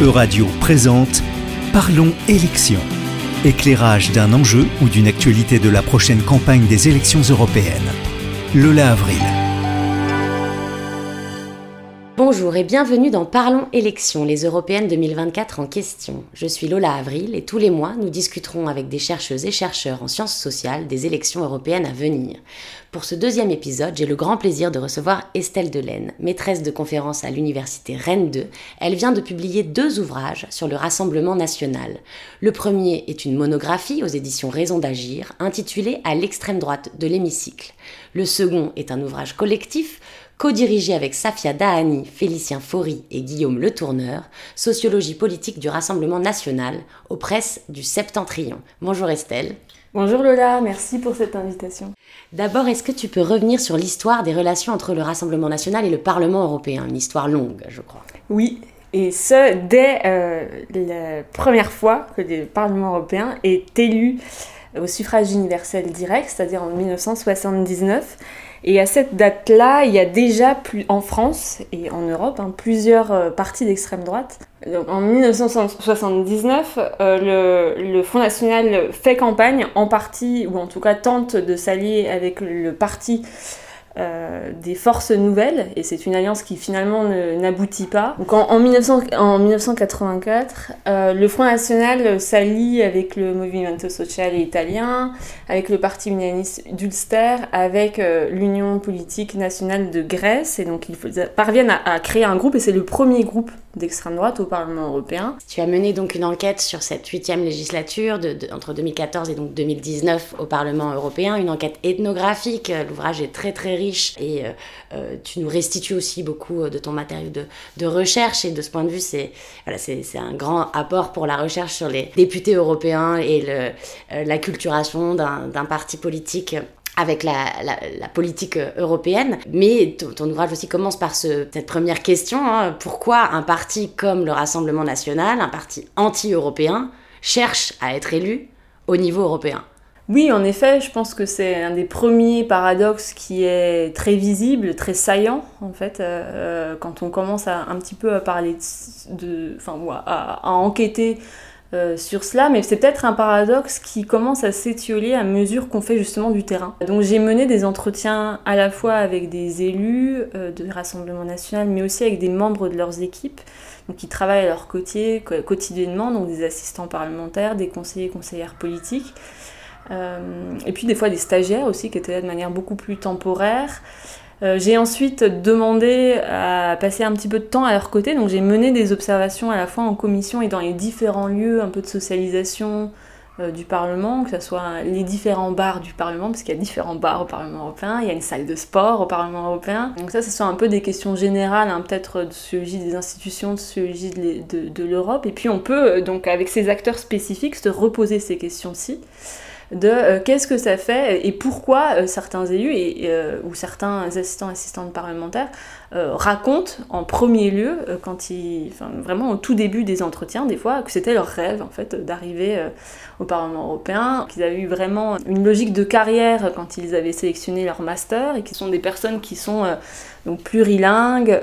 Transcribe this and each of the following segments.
Euradio présente Parlons élections. Éclairage d'un enjeu ou d'une actualité de la prochaine campagne des élections européennes. Lola Avril. Bonjour et bienvenue dans Parlons élections, les européennes 2024 en question. Je suis Lola Avril et tous les mois, nous discuterons avec des chercheuses et chercheurs en sciences sociales des élections européennes à venir. Pour ce deuxième épisode, j'ai le grand plaisir de recevoir Estelle Delaine, maîtresse de conférence à l'université Rennes 2. Elle vient de publier deux ouvrages sur le Rassemblement national. Le premier est une monographie aux éditions Raison d'agir, intitulée À l'extrême droite de l'hémicycle. Le second est un ouvrage collectif co-dirigé avec Safia Dahani, Félicien Faury et Guillaume Le Tourneur, Sociologie politique du Rassemblement national, aux presses du Septentrion. Bonjour Estelle. Bonjour Lola, merci pour cette invitation. D'abord, est-ce que tu peux revenir sur l'histoire des relations entre le Rassemblement national et le Parlement européen? Une histoire longue, je crois. Oui, et ce, dès euh, la première fois que le Parlement européen est élu au suffrage universel direct, c'est-à-dire en 1979. Et à cette date-là, il y a déjà en France et en Europe hein, plusieurs euh, partis d'extrême droite. Donc, en 1979, euh, le, Front National fait campagne en partie, ou en tout cas tente de s'allier avec le parti euh, des forces nouvelles, et c'est une alliance qui finalement n'aboutit pas. Donc en, en, 1900, en 1984, euh, le Front National s'allie avec le Movimento Sociale italien, avec le Parti unioniste d'Ulster, avec euh, l'Union politique nationale de Grèce, et donc ils parviennent à créer un groupe, et c'est le premier groupe d'extrême droite au Parlement européen. Tu as mené donc une enquête sur cette huitième législature entre 2014 et donc 2019 au Parlement européen, une enquête ethnographique. L'ouvrage est très très riche et euh, euh, tu nous restitues aussi beaucoup euh, de ton matériau de, recherche et de ce point de vue c'est voilà, un grand apport pour la recherche sur les députés européens et le, euh, d'un parti politique avec la, politique européenne. Mais ton, ouvrage aussi commence par ce, cette première question. Hein. Pourquoi un parti comme le Rassemblement national, un parti anti-européen, cherche à être élu au niveau européen? Oui, en effet, je pense que c'est un des premiers paradoxes qui est très visible, très saillant, en fait, euh, quand on commence à un petit peu à parler de, enfin, à enquêter euh, sur cela, mais c'est peut-être un paradoxe qui commence à s'étioler à mesure qu'on fait justement du terrain. Donc j'ai mené des entretiens à la fois avec des élus euh, de Rassemblement National, mais aussi avec des membres de leurs équipes, donc qui travaillent à leur côté quotidiennement, donc des assistants parlementaires, des conseillers conseillères politiques. Euh, et puis des fois des stagiaires aussi qui étaient là de manière beaucoup plus temporaire. Euh, j'ai ensuite demandé à passer un petit peu de temps à leur côté, donc j'ai mené des observations à la fois en commission et dans les différents lieux un peu de socialisation euh, du Parlement, que ce soit les différents bars du Parlement, parce qu'il y a différents bars au Parlement européen, il y a une salle de sport au Parlement européen. Donc ça, ce sont un peu des questions générales, hein, peut-être de sociologie des institutions, de sociologie de, de, l'Europe, et puis on peut, donc avec ces acteurs spécifiques, se reposer ces questions-ci de euh, qu'est-ce que ça fait et pourquoi euh, certains élus et, euh, ou certains assistants assistantes parlementaires racontent en premier lieu quand ils vraiment au tout début des entretiens des fois que c'était leur rêve en fait d'arriver au Parlement européen qu'ils avaient eu vraiment une logique de carrière quand ils avaient sélectionné leur master et qui sont des personnes qui sont donc plurilingues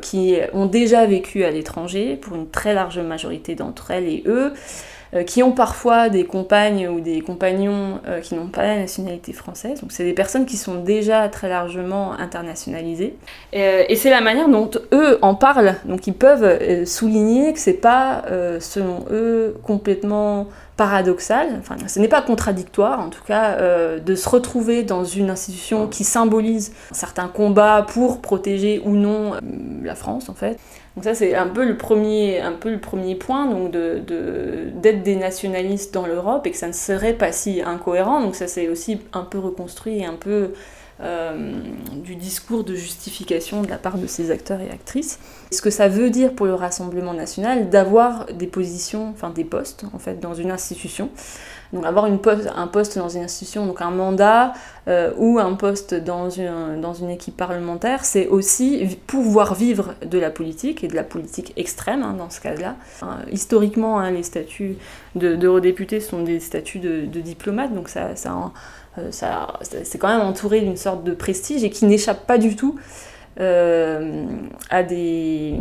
qui ont déjà vécu à l'étranger pour une très large majorité d'entre elles et eux qui ont parfois des compagnes ou des compagnons euh, qui n'ont pas la nationalité française. Donc c'est des personnes qui sont déjà très largement internationalisées. Et, euh, et c'est la manière dont eux en parlent. Donc ils peuvent souligner que c'est pas, selon eux, complètement paradoxal, enfin ce n'est pas contradictoire en tout cas, euh, de se retrouver dans une institution qui symbolise certains combats pour protéger ou non euh, la France en fait. Donc ça c'est un peu le premier, un peu le premier point, donc de, d'être des nationalistes dans l'Europe et que ça ne serait pas si incohérent. Donc ça c'est aussi un peu reconstruit et un peu du discours de justification de la part de ces acteurs et actrices. Ce que ça veut dire pour le Rassemblement national d'avoir des positions, enfin des postes en fait dans une institution. Donc avoir un poste dans une institution, donc un mandat euh, ou un poste dans une, dans une équipe parlementaire, c'est aussi pouvoir vivre de la politique et de la politique extrême hein, dans ce cas-là. Historiquement, hein, les statuts d'eurodéputés de, sont des statuts de, de diplomate, donc ça, ça euh, c'est quand même entouré d'une sorte de prestige et qui n'échappe pas du tout euh, à, des,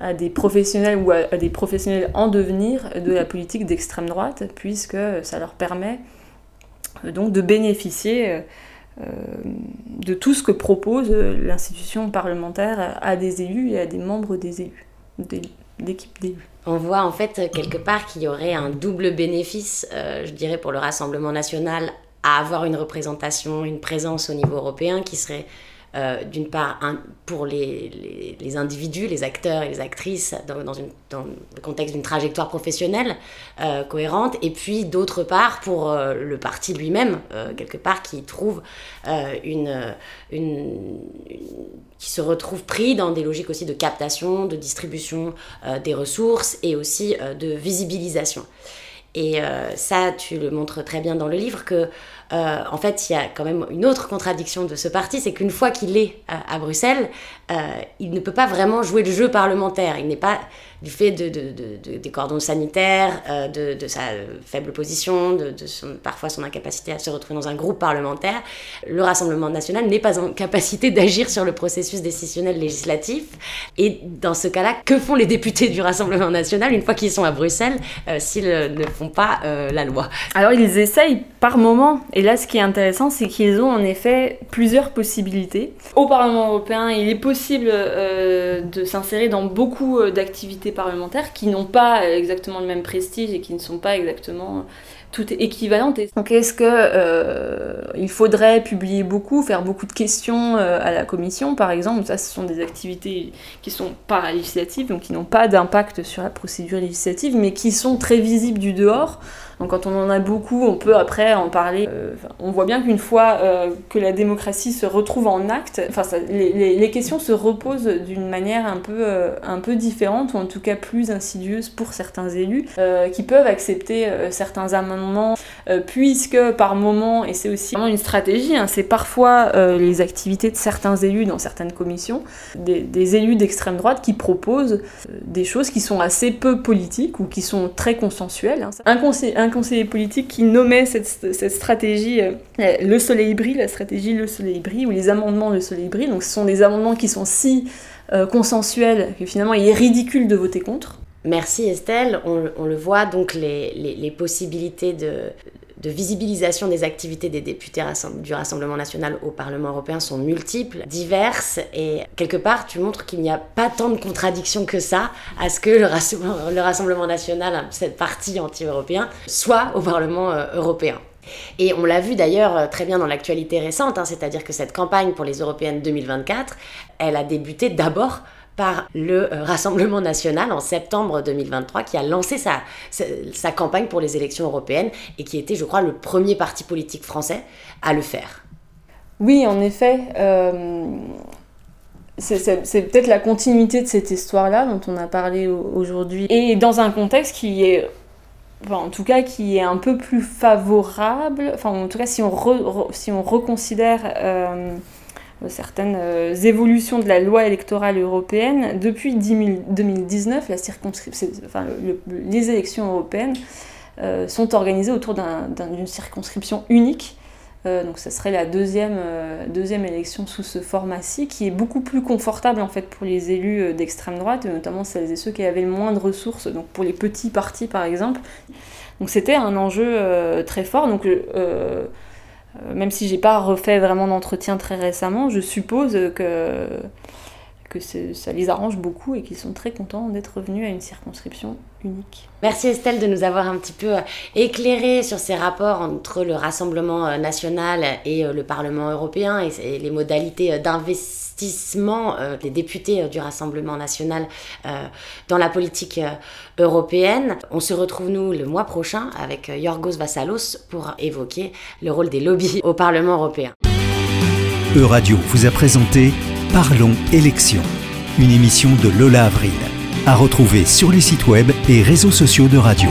à des professionnels ou à, des professionnels en devenir de la politique d'extrême droite, puisque ça leur permet donc de bénéficier de tout ce que propose l'institution parlementaire à des élus et à des membres des élus, d'équipes d'élus. On voit en fait quelque part qu'il y aurait un double bénéfice, je dirais, pour le Rassemblement national à avoir une représentation, une présence au niveau européen qui serait euh, d'une part pour les, les, individus, les acteurs et les actrices dans, le contexte d'une trajectoire professionnelle euh, cohérente, et puis d'autre part pour euh, le parti lui-même, quelque part, qui trouve une, qui se retrouve pris dans des logiques aussi de captation, de distribution des ressources et aussi de visibilisation. Et ça, tu le montres très bien dans le livre que euh, en fait, il y a quand même une autre contradiction de ce parti, c'est qu'une fois qu'il est à, Bruxelles, euh, il ne peut pas vraiment jouer le jeu parlementaire. Il n'est pas du fait de, des cordons sanitaires, euh, de, sa faible position, de, parfois son incapacité à se retrouver dans un groupe parlementaire, le Rassemblement national n'est pas en capacité d'agir sur le processus décisionnel législatif. Et dans ce cas-là, que font les députés du Rassemblement national une fois qu'ils sont à Bruxelles euh, s'ils ne font pas euh, la loi? Alors ils essayent par moment. Là, ce qui est intéressant, c'est qu'ils ont en effet plusieurs possibilités. Au Parlement européen, il est possible de s'insérer dans beaucoup d'activités parlementaires qui n'ont pas exactement le même prestige et qui ne sont pas exactement toutes équivalentes. Donc est-ce que euh, il faudrait publier beaucoup, faire beaucoup de questions euh, à la commission par exemple Ça, ce sont des activités qui sont législatives donc qui n'ont pas d'impact sur la procédure législative, mais qui sont très visibles du dehors. Donc quand on en a beaucoup, on peut après en parler. Euh, on voit bien qu'une fois euh, que la démocratie se retrouve en acte, enfin les, questions se reposent d'une manière un peu, un peu différente, ou en tout cas plus insidieuse pour certains élus, qui peuvent accepter certains amendements, puisque par moment, et c'est aussi une stratégie, hein, c'est parfois les activités de certains élus dans certaines commissions, des, élus d'extrême droite qui proposent des choses qui sont assez peu politiques ou qui sont très consensuelles. Hein. Un, conseil, un conseiller politique qui nommait cette, stratégie euh, le soleil brille, la stratégie le soleil brille, ou les amendements le soleil brille. Donc ce sont des amendements qui sont si euh, consensuels que finalement il est ridicule de voter contre. Merci Estelle. On, le voit donc les possibilités de, de visibilisation des activités des députés du Rassemblement national au Parlement européen sont multiples, diverses, et quelque part tu montres qu'il n'y a pas tant de contradictions que ça à ce que le, Rassemblement, national, cette partie anti-européen, soit au Parlement euh, européen. Et on l'a vu d'ailleurs euh, très bien dans l'actualité récente, hein, c'est-à-dire que cette campagne pour les européennes 2024, elle a débuté d'abord par le euh, Rassemblement national en septembre 2023 qui a lancé sa, campagne pour les élections européennes et qui était, je crois, le premier parti politique français à le faire. Oui, en effet. Euh, c'est peut-être la continuité de cette histoire-là dont on a parlé aujourd'hui. Et dans un contexte qui est en tout cas qui est un peu plus favorable, enfin en tout cas si on, si on reconsidère euh, certaines euh, évolutions de la loi électorale européenne. Depuis 2019, la enfin, les élections européennes euh, sont organisées autour d'une circonscription unique. Euh, donc ce serait la deuxième, deuxième élection sous ce format-ci, qui est beaucoup plus confortable en fait pour les élus d'extrême droite, notamment celles et ceux qui avaient le moins de ressources, donc pour les petits partis par exemple. Donc c'était un enjeu très fort. Même si j'ai pas refait vraiment d'entretien très récemment, je suppose que, que ça les arrange beaucoup et qu'ils sont très contents d'être revenus à une circonscription unique. Merci Estelle de nous avoir un petit peu euh, éclairé sur ces rapports entre le Rassemblement euh, national et le Parlement européen et les modalités d'investissement euh, des députés euh, du Rassemblement national euh, dans la politique européenne. On se retrouve, nous, le mois prochain avec Yorgos Vassalos pour évoquer le rôle des lobbies au Parlement européen. Euradio vous a présenté Parlons élections, une émission de Lola Avril, à retrouver sur les sites web et réseaux sociaux de radio.